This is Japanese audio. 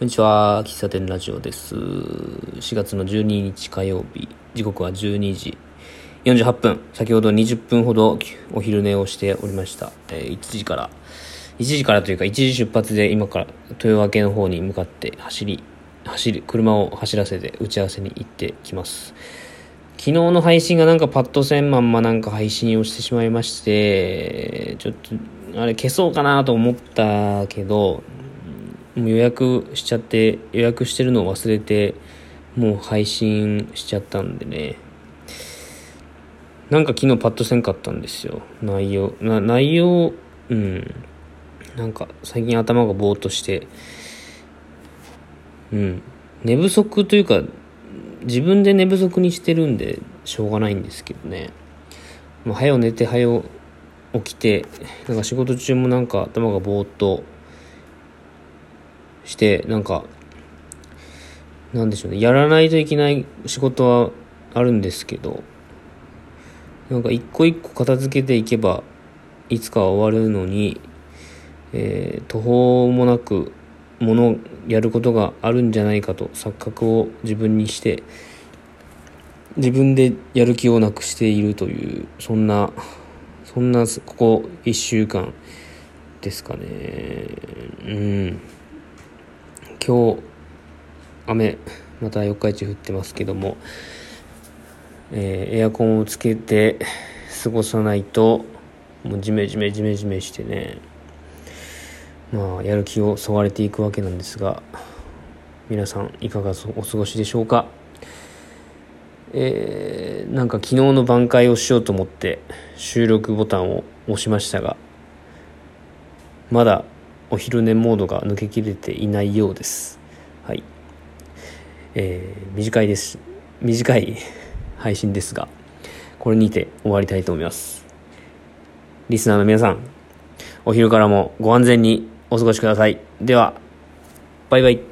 こんにちは。喫茶店ラジオです。4月の12日火曜日。時刻は12時48分。先ほど20分ほどお昼寝をしておりました。えー1時から、1時からというか1時出発で今から豊明の方に向かって走り、走り、車を走らせて打ち合わせに行ってきます。昨日の配信がなんかパッとせんまんまなんか配信をしてしまいまして、ちょっと、あれ消そうかなと思ったけど、もう予約しちゃって予約してるのを忘れてもう配信しちゃったんでね。なんか昨日パッとせんかったんですよ。内容な内容うん。なんか最近頭がぼーっとして。うん。寝不足というか自分で寝不足にしてるんでしょうがないんですけどね。もう早寝て早起きてなんか仕事中もなんか頭がぼーっとしてなんかなんでしょうね。やらないといけない仕事はあるんですけどなんか一個一個片付けていけばいつかは終わるのに、えー途方もなくものをやることがあるんじゃないかと錯覚を自分にして自分でやる気をなくしているというそんなそんなここ1週間ですかね。うん。今日雨また四日市降ってますけども、えーエアコンをつけて過ごさないともうジメジメジメジメしてねまあやる気をそがれていくわけなんですが皆さんいかがお過ごしでしょうか？えーなんか昨日の挽回をしようと思って収録ボタンを押しましたがまだお昼寝モードが抜けきれていないようです。はい。えー短いです。短い 配信ですがこれにて終わりたいと思います。リスナーの皆さんお昼からもご安全にお過ごしください。ではバイバイ。